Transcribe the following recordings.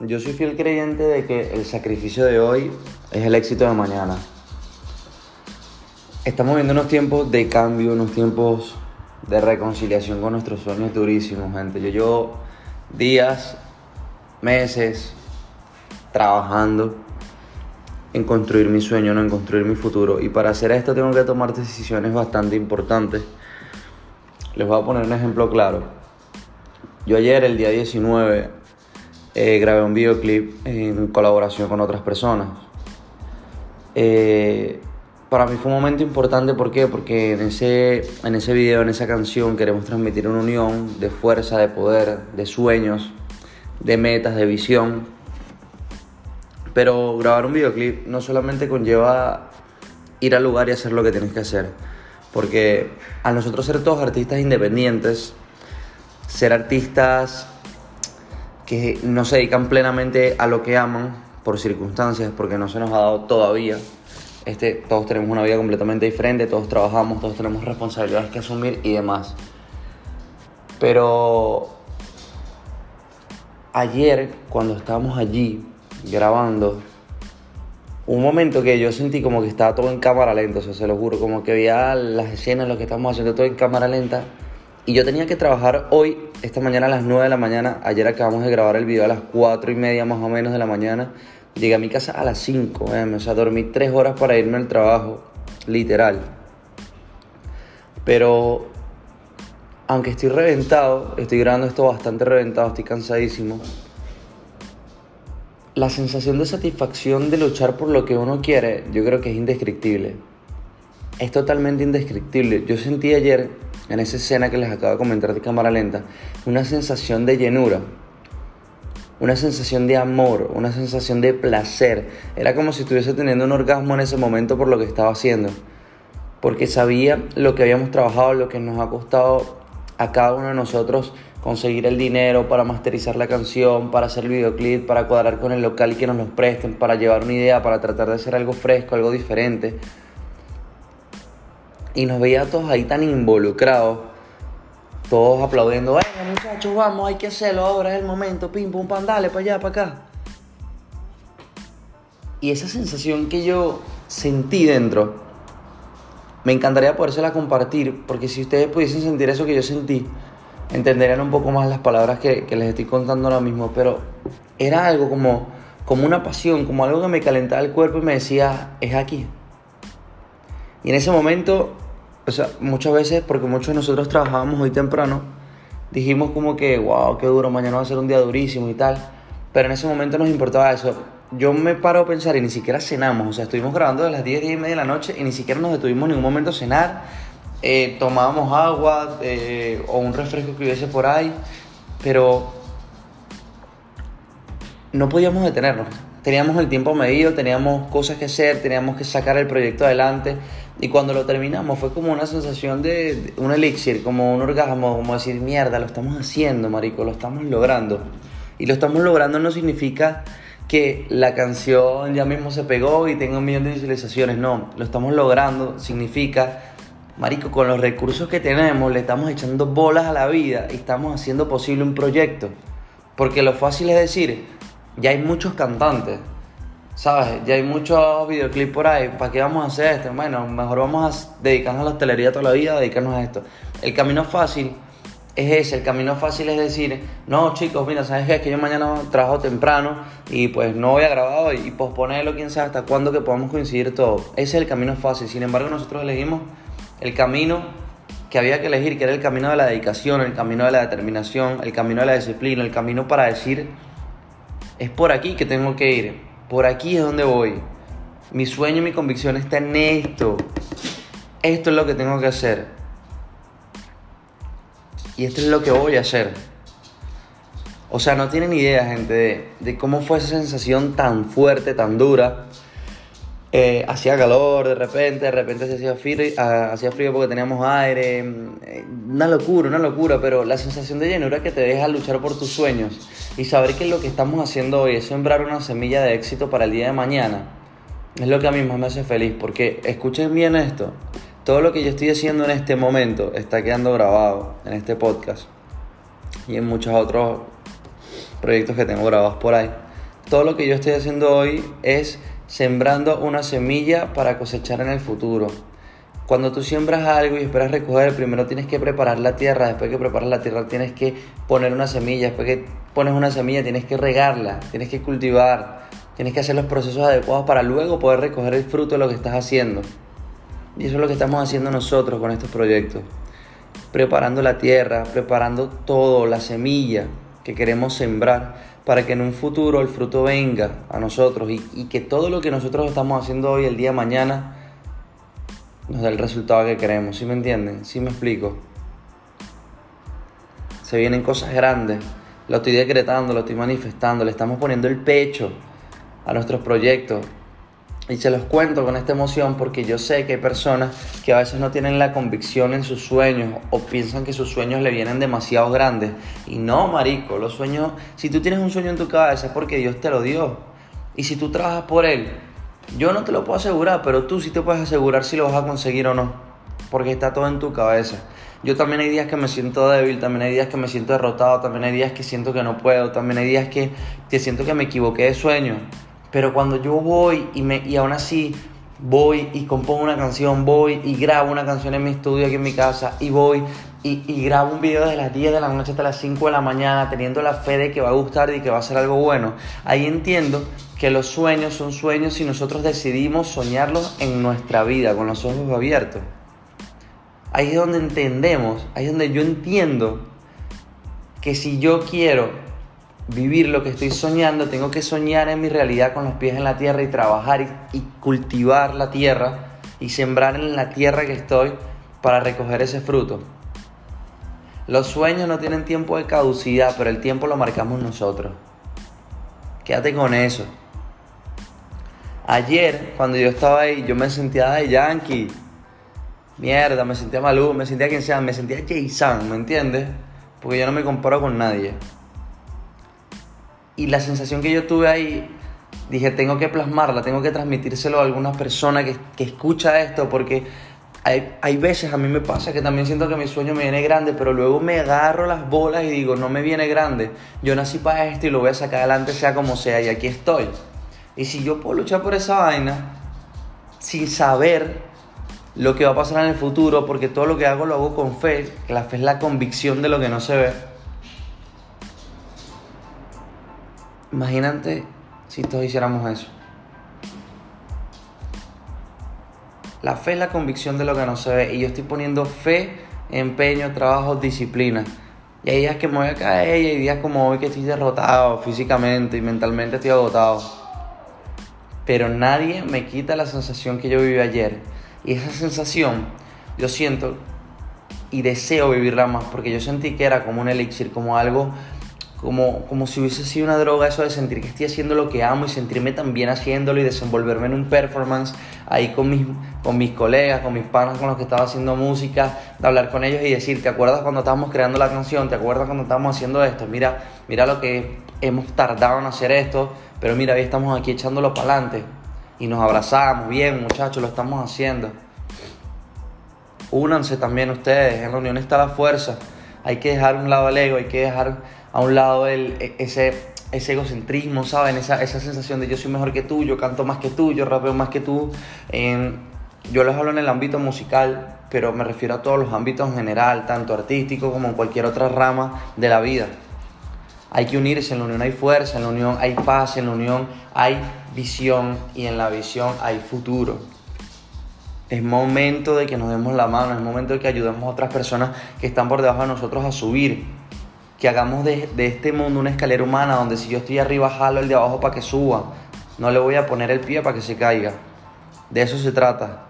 Yo soy fiel creyente de que el sacrificio de hoy es el éxito de mañana. Estamos viendo unos tiempos de cambio, unos tiempos de reconciliación con nuestros sueños durísimos, gente. Yo llevo días, meses trabajando en construir mi sueño, no en construir mi futuro. Y para hacer esto tengo que tomar decisiones bastante importantes. Les voy a poner un ejemplo claro. Yo ayer, el día 19, eh, grabé un videoclip en colaboración con otras personas. Eh, para mí fue un momento importante, ¿por qué? Porque en ese, en ese video, en esa canción, queremos transmitir una unión de fuerza, de poder, de sueños, de metas, de visión. Pero grabar un videoclip no solamente conlleva ir al lugar y hacer lo que tienes que hacer. Porque a nosotros ser todos artistas independientes, ser artistas que no se dedican plenamente a lo que aman por circunstancias, porque no se nos ha dado todavía. Este, todos tenemos una vida completamente diferente, todos trabajamos, todos tenemos responsabilidades que asumir y demás. Pero ayer, cuando estábamos allí grabando, un momento que yo sentí como que estaba todo en cámara lenta, o sea, se lo juro, como que veía las escenas, lo que estamos haciendo todo en cámara lenta y yo tenía que trabajar hoy, esta mañana a las 9 de la mañana. Ayer acabamos de grabar el video a las 4 y media más o menos de la mañana. Llegué a mi casa a las 5, o sea, dormí 3 horas para irme al trabajo, literal. Pero, aunque estoy reventado, estoy grabando esto bastante reventado, estoy cansadísimo. La sensación de satisfacción de luchar por lo que uno quiere, yo creo que es indescriptible. Es totalmente indescriptible. Yo sentí ayer en esa escena que les acabo de comentar de cámara lenta, una sensación de llenura, una sensación de amor, una sensación de placer. Era como si estuviese teniendo un orgasmo en ese momento por lo que estaba haciendo. Porque sabía lo que habíamos trabajado, lo que nos ha costado a cada uno de nosotros conseguir el dinero para masterizar la canción, para hacer el videoclip, para cuadrar con el local y que nos los presten, para llevar una idea, para tratar de hacer algo fresco, algo diferente y nos veía todos ahí tan involucrados, todos aplaudiendo, venga muchachos, vamos, hay que hacerlo ahora, es el momento, pim, pum, pam, dale, para allá, para acá. Y esa sensación que yo sentí dentro, me encantaría podérsela compartir, porque si ustedes pudiesen sentir eso que yo sentí, entenderían un poco más las palabras que, que les estoy contando ahora mismo, pero era algo como, como una pasión, como algo que me calentaba el cuerpo y me decía, es aquí. Y en ese momento o sea, muchas veces, porque muchos de nosotros trabajábamos hoy temprano, dijimos como que, wow, qué duro, mañana va a ser un día durísimo y tal. Pero en ese momento nos importaba eso. Yo me paro a pensar y ni siquiera cenamos. O sea, estuvimos grabando a las 10, 10 y media de la noche y ni siquiera nos detuvimos en ningún momento a cenar. Eh, tomábamos agua eh, o un refresco que hubiese por ahí. Pero no podíamos detenernos. Teníamos el tiempo medido, teníamos cosas que hacer, teníamos que sacar el proyecto adelante. Y cuando lo terminamos fue como una sensación de, un elixir, como un orgasmo, como decir, mierda, lo estamos haciendo, marico, lo estamos logrando. Y lo estamos logrando no significa que la canción ya mismo se pegó y tenga un millón de visualizaciones, no, lo estamos logrando, significa, marico, con los recursos que tenemos le estamos echando bolas a la vida y estamos haciendo posible un proyecto. Porque lo fácil es decir, ya hay muchos cantantes, ¿sabes? Ya hay muchos videoclips por ahí, ¿para qué vamos a hacer esto? Bueno, mejor vamos a dedicarnos a la hostelería toda la vida, dedicarnos a esto. El camino fácil es ese, el camino fácil es decir, no chicos, mira, ¿sabes qué? Es que yo mañana trabajo temprano y pues no voy a grabar hoy y posponerlo, quién sabe hasta cuándo que podamos coincidir todo. Ese es el camino fácil, sin embargo nosotros elegimos el camino que había que elegir, que era el camino de la dedicación, el camino de la determinación, el camino de la disciplina, el camino para decir, es por aquí que tengo que ir, por aquí es donde voy. Mi sueño y mi convicción está en esto. Esto es lo que tengo que hacer. Y esto es lo que voy a hacer. O sea, no tienen idea, gente, de, cómo fue esa sensación tan fuerte, tan dura. Eh, hacía calor de repente, de repente se hacía frío, ah, hacía frío porque teníamos aire. Eh, una locura, una locura, pero la sensación de llenura que te deja luchar por tus sueños y saber que lo que estamos haciendo hoy es sembrar una semilla de éxito para el día de mañana, es lo que a mí más me hace feliz, porque escuchen bien esto, todo lo que yo estoy haciendo en este momento está quedando grabado en este podcast y en muchos otros proyectos que tengo grabados por ahí. todo lo que yo estoy haciendo hoy es sembrando una semilla para cosechar en el futuro. Cuando tú siembras algo y esperas recoger, primero tienes que preparar la tierra, después que preparas la tierra tienes que poner una semilla, después que pones una semilla tienes que regarla, tienes que cultivar, tienes que hacer los procesos adecuados para luego poder recoger el fruto de lo que estás haciendo. Y eso es lo que estamos haciendo nosotros con estos proyectos. Preparando la tierra, preparando todo, la semilla que queremos sembrar para que en un futuro el fruto venga a nosotros y, que todo lo que nosotros estamos haciendo hoy, el día de mañana, nos da el resultado que queremos. ¿Sí me entienden? ¿Sí me explico? Se vienen cosas grandes. Lo estoy decretando, lo estoy manifestando, le estamos poniendo el pecho a nuestros proyectos. Y se los cuento con esta emoción porque yo sé que hay personas que a veces no tienen la convicción en sus sueños o piensan que sus sueños le vienen demasiado grandes. Y no, marico, los sueños, si tú tienes un sueño en tu cabeza es porque Dios te lo dio. Y si tú trabajas por él, yo no te lo puedo asegurar, pero tú sí te puedes asegurar si lo vas a conseguir o no. Porque está todo en tu cabeza. Yo también hay días que me siento débil, también hay días que me siento derrotado, también hay días que siento que no puedo, también hay días que, que siento que me equivoqué de sueño. Pero cuando yo voy y, me, y aún así voy y compongo una canción, voy y grabo una canción en mi estudio aquí en mi casa y voy y, grabo un video desde las 10 de la noche hasta las 5 de la mañana teniendo la fe de que va a gustar y que va a ser algo bueno, ahí entiendo que los sueños son sueños y nosotros decidimos soñarlos en nuestra vida con los ojos abiertos. Ahí es donde entendemos, ahí es donde yo entiendo que si yo quiero vivir lo que estoy soñando, tengo que soñar en mi realidad con los pies en la tierra y trabajar y, cultivar la tierra y sembrar en la tierra que estoy para recoger ese fruto. Los sueños no tienen tiempo de caducidad, pero el tiempo lo marcamos nosotros. Quédate con eso. Ayer, cuando yo estaba ahí, yo me sentía de Yankee. Mierda, me sentía Malú, me sentía quien sea, me sentía Jason, ¿me entiendes? Porque yo no me comparo con nadie. Y la sensación que yo tuve ahí, dije, tengo que plasmarla, tengo que transmitírselo a alguna persona que, que escucha esto, porque hay, hay, veces a mí me pasa que también siento que mi sueño me viene grande, pero luego me agarro las bolas y digo, no me viene grande, yo nací para esto y lo voy a sacar adelante sea como sea, y aquí estoy. Y si yo puedo luchar por esa vaina sin saber lo que va a pasar en el futuro, porque todo lo que hago lo hago con fe, que la fe es la convicción de lo que no se ve. Imagínate si todos hiciéramos eso. La fe es la convicción de lo que no se ve y yo estoy poniendo fe, empeño, trabajo, disciplina. Y hay días que me voy a caer y hay días como hoy que estoy derrotado físicamente y mentalmente estoy agotado pero nadie me quita la sensación que yo viví ayer. Y esa sensación yo siento y deseo vivirla más porque yo sentí que era como un elixir, como algo, como, como si hubiese sido una droga eso de sentir que estoy haciendo lo que amo y sentirme tan bien haciéndolo y desenvolverme en un performance ahí con mis, con mis colegas, con mis panas con los que estaba haciendo música, de hablar con ellos y decir, ¿te acuerdas cuando estábamos creando la canción? ¿Te acuerdas cuando estábamos haciendo esto? Mira, mira lo que hemos tardado en hacer esto pero mira, hoy estamos aquí echándolo para adelante y nos abrazamos. Bien, muchachos, lo estamos haciendo. Únanse también ustedes. En la unión está la fuerza. Hay que dejar un lado el ego, hay que dejar a un lado el, e, ese, egocentrismo, ¿saben? Esa, esa sensación de yo soy mejor que tú, yo canto más que tú, yo rapeo más que tú. yo les hablo en el ámbito musical, pero me refiero a todos los ámbitos en general, tanto artístico como en cualquier otra rama de la vida. Hay que unirse, en la unión hay fuerza, en la unión hay paz, en la unión hay visión y en la visión hay futuro. Es momento de que nos demos la mano, es momento de que ayudemos a otras personas que están por debajo de nosotros a subir. Que hagamos de, de este mundo una escalera humana donde si yo estoy arriba, jalo el de abajo para que suba. No le voy a poner el pie para que se caiga. De eso se trata.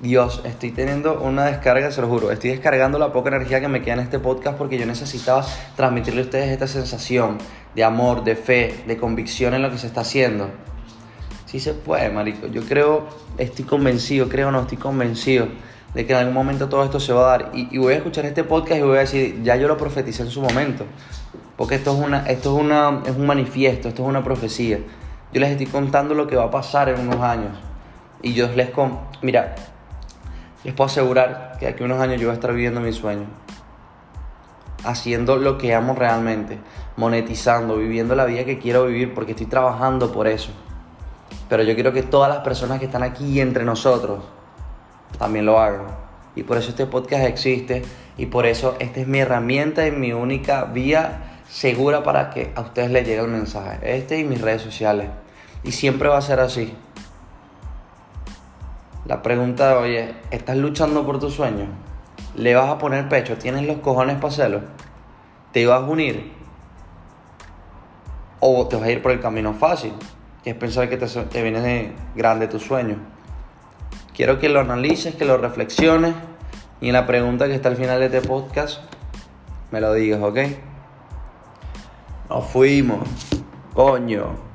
Dios, estoy teniendo una descarga, se lo juro. Estoy descargando la poca energía que me queda en este podcast porque yo necesitaba transmitirle a ustedes esta sensación de amor, de fe, de convicción en lo que se está haciendo. Sí se puede, marico. Yo creo, estoy convencido, creo no, estoy convencido de que en algún momento todo esto se va a dar. Y, voy a escuchar este podcast y voy a decir, ya yo lo profeticé en su momento. Porque esto es, una, esto es, una, es un manifiesto, esto es una profecía. Yo les estoy contando lo que va a pasar en unos años. Y yo les... Con... Mira, les puedo asegurar que aquí unos años yo voy a estar viviendo mi sueño. haciendo lo que amo realmente, monetizando, viviendo la vida que quiero vivir porque estoy trabajando por eso. Pero yo quiero que todas las personas que están aquí entre nosotros también lo hagan. Y por eso este podcast existe y por eso esta es mi herramienta y mi única vía segura para que a ustedes les llegue el mensaje. Este y mis redes sociales. Y siempre va a ser así. La pregunta de hoy es, ¿estás luchando por tu sueño? ¿Le vas a poner pecho? ¿Tienes los cojones para hacerlo? ¿Te vas a unir? ¿O te vas a ir por el camino fácil? Que es pensar que te, te viene de grande tu sueño. Quiero que lo analices, que lo reflexiones y en la pregunta que está al final de este podcast me lo digas, ¿ok? Nos fuimos. Coño.